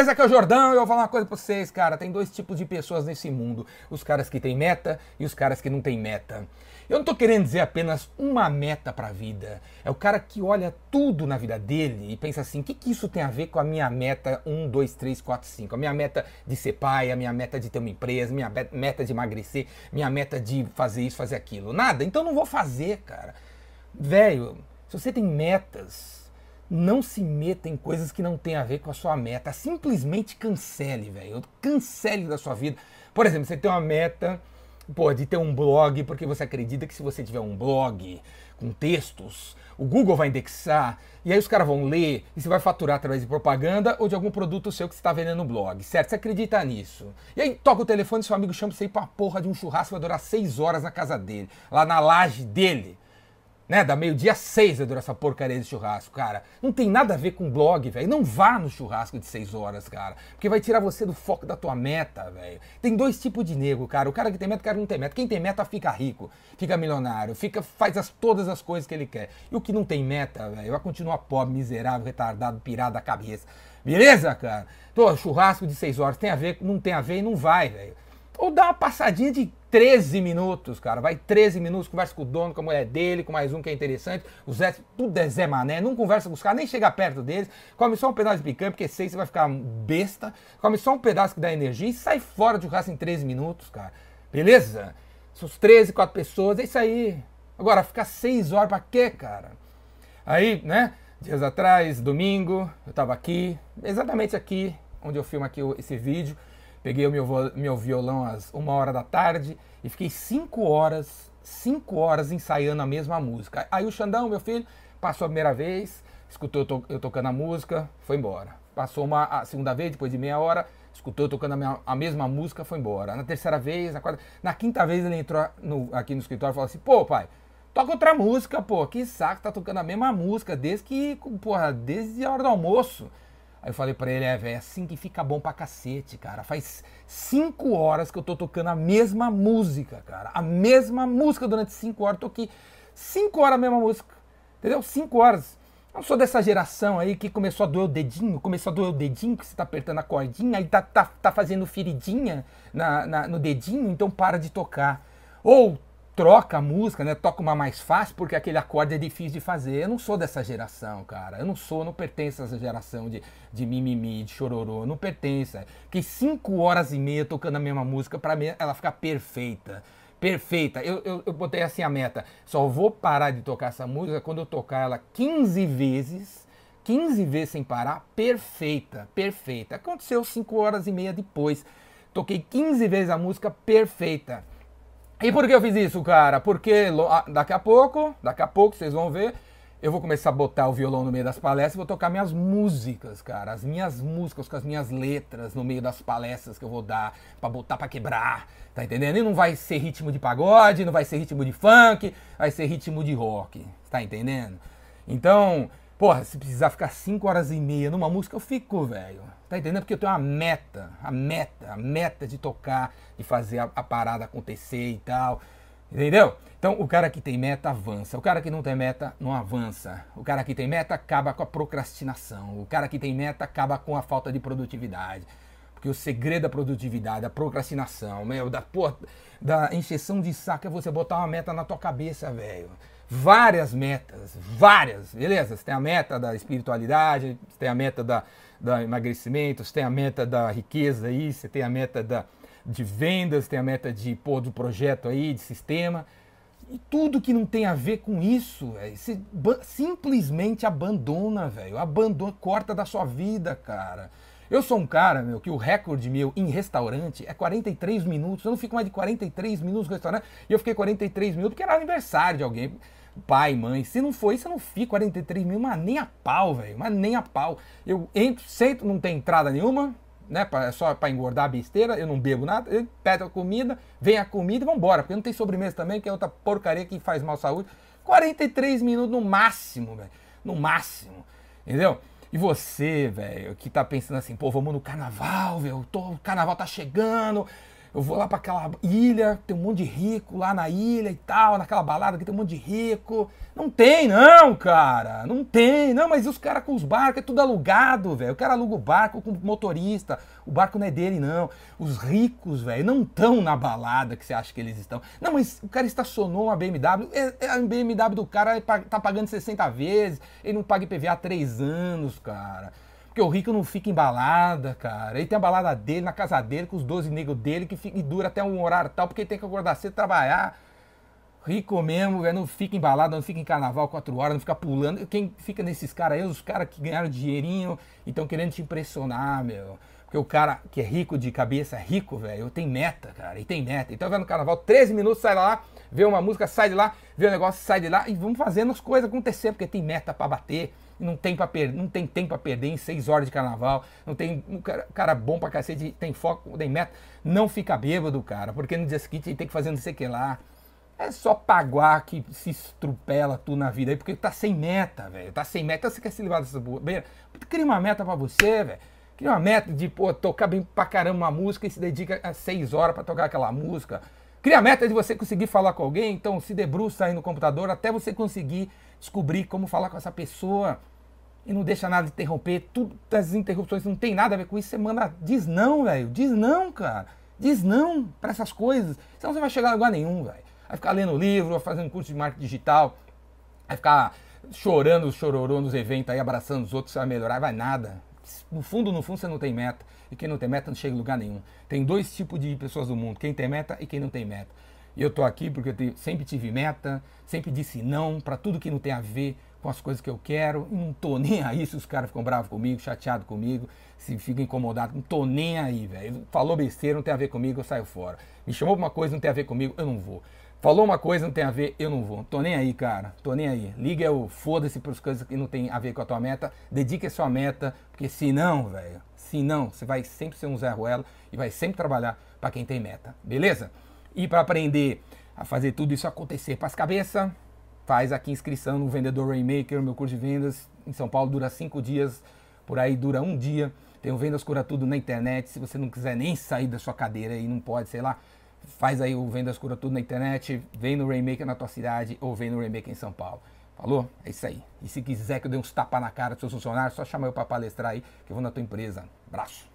beleza? Aqui é o Jordão e eu vou falar uma coisa pra vocês, cara. Tem dois tipos de pessoas nesse mundo: os caras que têm meta e os caras que não têm meta. Eu não tô querendo dizer apenas uma meta pra vida. É o cara que olha tudo na vida dele e pensa assim: o que, que isso tem a ver com a minha meta 1, 2, 3, 4, 5? A minha meta de ser pai, a minha meta de ter uma empresa, minha meta de emagrecer, minha meta de fazer isso, fazer aquilo. Nada. Então não vou fazer, cara. Velho, se você tem metas não se meta em coisas que não tem a ver com a sua meta. Simplesmente cancele, velho. Cancele da sua vida. Por exemplo, você tem uma meta pô, de ter um blog, porque você acredita que se você tiver um blog com textos, o Google vai indexar, e aí os caras vão ler, e você vai faturar através de propaganda ou de algum produto seu que você está vendendo no blog, certo? Você acredita nisso. E aí toca o telefone, seu amigo chama você ir pra porra de um churrasco, vai durar seis horas na casa dele, lá na laje dele né? Da meio-dia seis vai durar essa porcaria de churrasco, cara. Não tem nada a ver com blog, velho. Não vá no churrasco de seis horas, cara. Porque vai tirar você do foco da tua meta, velho. Tem dois tipos de nego, cara. O cara que tem meta o cara que não tem meta. Quem tem meta fica rico, fica milionário, fica, faz as, todas as coisas que ele quer. E o que não tem meta, velho, vai continuar pobre, miserável, retardado, pirado da cabeça. Beleza, cara? Pô, churrasco de seis horas tem a ver, não tem a ver e não vai, velho. Ou dá uma passadinha de 13 minutos, cara. Vai 13 minutos, conversa com o dono, com a mulher dele, com mais um que é interessante. O Zé, tudo é Zé Mané. Não conversa com os caras, nem chega perto deles. Come só um pedaço de picanha, porque sei você vai ficar besta. Come só um pedaço que dá energia e sai fora de churrasco em 13 minutos, cara. Beleza? São os 13, 4 pessoas, é isso aí. Agora, ficar 6 horas pra quê, cara? Aí, né? Dias atrás, domingo, eu tava aqui, exatamente aqui, onde eu filmo aqui esse vídeo. Peguei o meu, meu violão às uma hora da tarde e fiquei cinco horas, cinco horas ensaiando a mesma música. Aí o Xandão, meu filho, passou a primeira vez, escutou eu, to, eu tocando a música, foi embora. Passou uma a segunda vez, depois de meia hora, escutou eu tocando a, minha, a mesma música, foi embora. Na terceira vez, na quarta, na quinta vez ele entrou no, aqui no escritório e falou assim: pô, pai, toca outra música, pô, que saco, tá tocando a mesma música desde que, porra, desde a hora do almoço. Aí eu falei pra ele, é, velho, é assim que fica bom pra cacete, cara. Faz cinco horas que eu tô tocando a mesma música, cara. A mesma música durante cinco horas. Toquei cinco horas a mesma música. Entendeu? Cinco horas. Não sou dessa geração aí que começou a doer o dedinho, começou a doer o dedinho, que você tá apertando a cordinha, aí tá, tá, tá fazendo feridinha na, na, no dedinho, então para de tocar. Ou troca a música, né? Toca uma mais fácil porque aquele acorde é difícil de fazer. Eu não sou dessa geração, cara. Eu não sou, não pertenço a essa geração de, de mimimi, de chororô. Não pertenço. Que cinco horas e meia tocando a mesma música, para ela fica perfeita. Perfeita. Eu, eu, eu botei assim a meta. Só vou parar de tocar essa música quando eu tocar ela 15 vezes. 15 vezes sem parar, perfeita, perfeita. Aconteceu 5 horas e meia depois. Toquei 15 vezes a música perfeita. E por que eu fiz isso, cara? Porque daqui a pouco, daqui a pouco vocês vão ver, eu vou começar a botar o violão no meio das palestras e vou tocar minhas músicas, cara. As minhas músicas com as minhas letras no meio das palestras que eu vou dar para botar para quebrar, tá entendendo? E não vai ser ritmo de pagode, não vai ser ritmo de funk, vai ser ritmo de rock, tá entendendo? Então, porra, se precisar ficar 5 horas e meia numa música, eu fico, velho. Tá entendendo? Porque eu tenho uma meta, a meta, a meta de tocar, de fazer a, a, parada acontecer e tal. Entendeu? Então, o cara que tem meta avança. O cara que não tem meta não avança. O cara que tem meta acaba com a procrastinação. O cara que tem meta acaba com a falta de produtividade. Porque o segredo da produtividade, da procrastinação, meu, da, porra, da encheção de saco é você botar uma meta na tua cabeça, velho várias metas, várias, beleza? Você tem a meta da espiritualidade, você tem a meta da, da emagrecimento, você tem a meta da riqueza aí, você tem a meta da, de vendas, tem a meta de pôr do projeto aí, de sistema. E tudo que não tem a ver com isso, véio, você simplesmente abandona, velho. Abandona, corta da sua vida, cara. Eu sou um cara, meu, que o recorde meu em restaurante é 43 minutos. Eu não fico mais de 43 minutos no restaurante. E eu fiquei 43 minutos porque era aniversário de alguém pai, mãe. Se não for isso, eu não fico 43 mil, mas nem a pau, velho. Mas nem a pau. Eu entro, sento, não tem entrada nenhuma, né? É só para engordar a besteira, eu não bebo nada. Eu peço a comida, vem a comida e vambora. Porque não tem sobremesa também, que é outra porcaria que faz mal à saúde. 43 minutos no máximo, velho. No máximo. Entendeu? E você, velho, que tá pensando assim, pô, vamos no carnaval, velho. O carnaval tá chegando eu vou lá para aquela ilha, tem um monte de rico lá na ilha e tal, naquela balada que tem um monte de rico. Não tem, não, cara. Não tem, não, mas os caras com os barcos, é tudo alugado, velho. O cara aluga o barco com o motorista. O barco não é dele, não. Os ricos, velho, não estão na balada que você acha que eles estão. Não, mas o cara estacionou uma BMW. É, é a BMW do cara tá pagando 60 vezes. Ele não paga IPVA há 3 anos, cara. Porque o rico não fica embalada, cara. Ele tem a balada dele, na casa dele, com os 12 negros dele, que fica, e dura até um horário tal, porque ele tem que acordar cedo trabalhar. Rico mesmo, véio, não fica embalado, não fica em carnaval quatro horas, não fica pulando. Quem fica nesses caras aí, os caras que ganharam dinheirinho e estão querendo te impressionar, meu. Porque o cara que é rico de cabeça, é rico, velho, tem meta, cara, e tem meta. Então vai no carnaval, 13 minutos, sai lá, vê uma música, sai de lá, vê um negócio, sai de lá, e vamos fazendo as coisas acontecer, porque tem meta para bater não tem, pra per... não tem tempo para perder em seis horas de carnaval, não tem um cara, cara bom pra cacete, tem foco, tem meta, não fica bêbado, cara, porque no dia seguinte ele tem que fazer não sei o que lá. É só paguar que se estrupela tudo na vida aí, porque tá sem meta, velho. Tá sem meta. Então, você quer se livrar dessa bobeira? Cria uma meta para você, velho. Cria uma meta de, pô, tocar bem pra caramba uma música e se dedica a seis horas para tocar aquela música. Cria a meta de você conseguir falar com alguém, então se debruça aí no computador até você conseguir descobrir como falar com essa pessoa e não deixa nada interromper, tudo as interrupções não tem nada a ver com isso, você manda, diz não, velho, diz não, cara, diz não para essas coisas, senão você vai chegar a lugar nenhum, velho. Vai ficar lendo livro, vai fazendo curso de marketing digital, vai ficar chorando, chororô nos eventos aí, abraçando os outros, você vai melhorar, vai nada. No fundo, no fundo, você não tem meta. E quem não tem meta não chega em lugar nenhum. Tem dois tipos de pessoas no mundo, quem tem meta e quem não tem meta. Eu tô aqui porque eu sempre tive meta, sempre disse não para tudo que não tem a ver com as coisas que eu quero, não tô nem aí se os caras ficam bravos comigo, chateados comigo, se ficam incomodados, não tô nem aí, velho. Falou besteira, não tem a ver comigo, eu saio fora. Me chamou pra uma coisa, não tem a ver comigo, eu não vou. Falou uma coisa, não tem a ver, eu não vou. Tô nem aí, cara. Tô nem aí. Liga o foda-se para as coisas que não tem a ver com a tua meta. Dedique a sua meta, porque senão, velho, senão você vai sempre ser um Zé Ruelo e vai sempre trabalhar para quem tem meta. Beleza? E para aprender a fazer tudo isso acontecer para as cabeças, faz aqui inscrição no Vendedor Rainmaker, meu curso de vendas. Em São Paulo dura cinco dias, por aí dura um dia. Tem o Vendas Cura Tudo na internet. Se você não quiser nem sair da sua cadeira e não pode, sei lá, faz aí o Vendas Cura Tudo na internet. Vem no Rainmaker na tua cidade ou vem no Rainmaker em São Paulo. Falou? É isso aí. E se quiser que eu dê uns tapas na cara dos seus funcionários, só chama eu para palestrar aí, que eu vou na tua empresa. Abraço.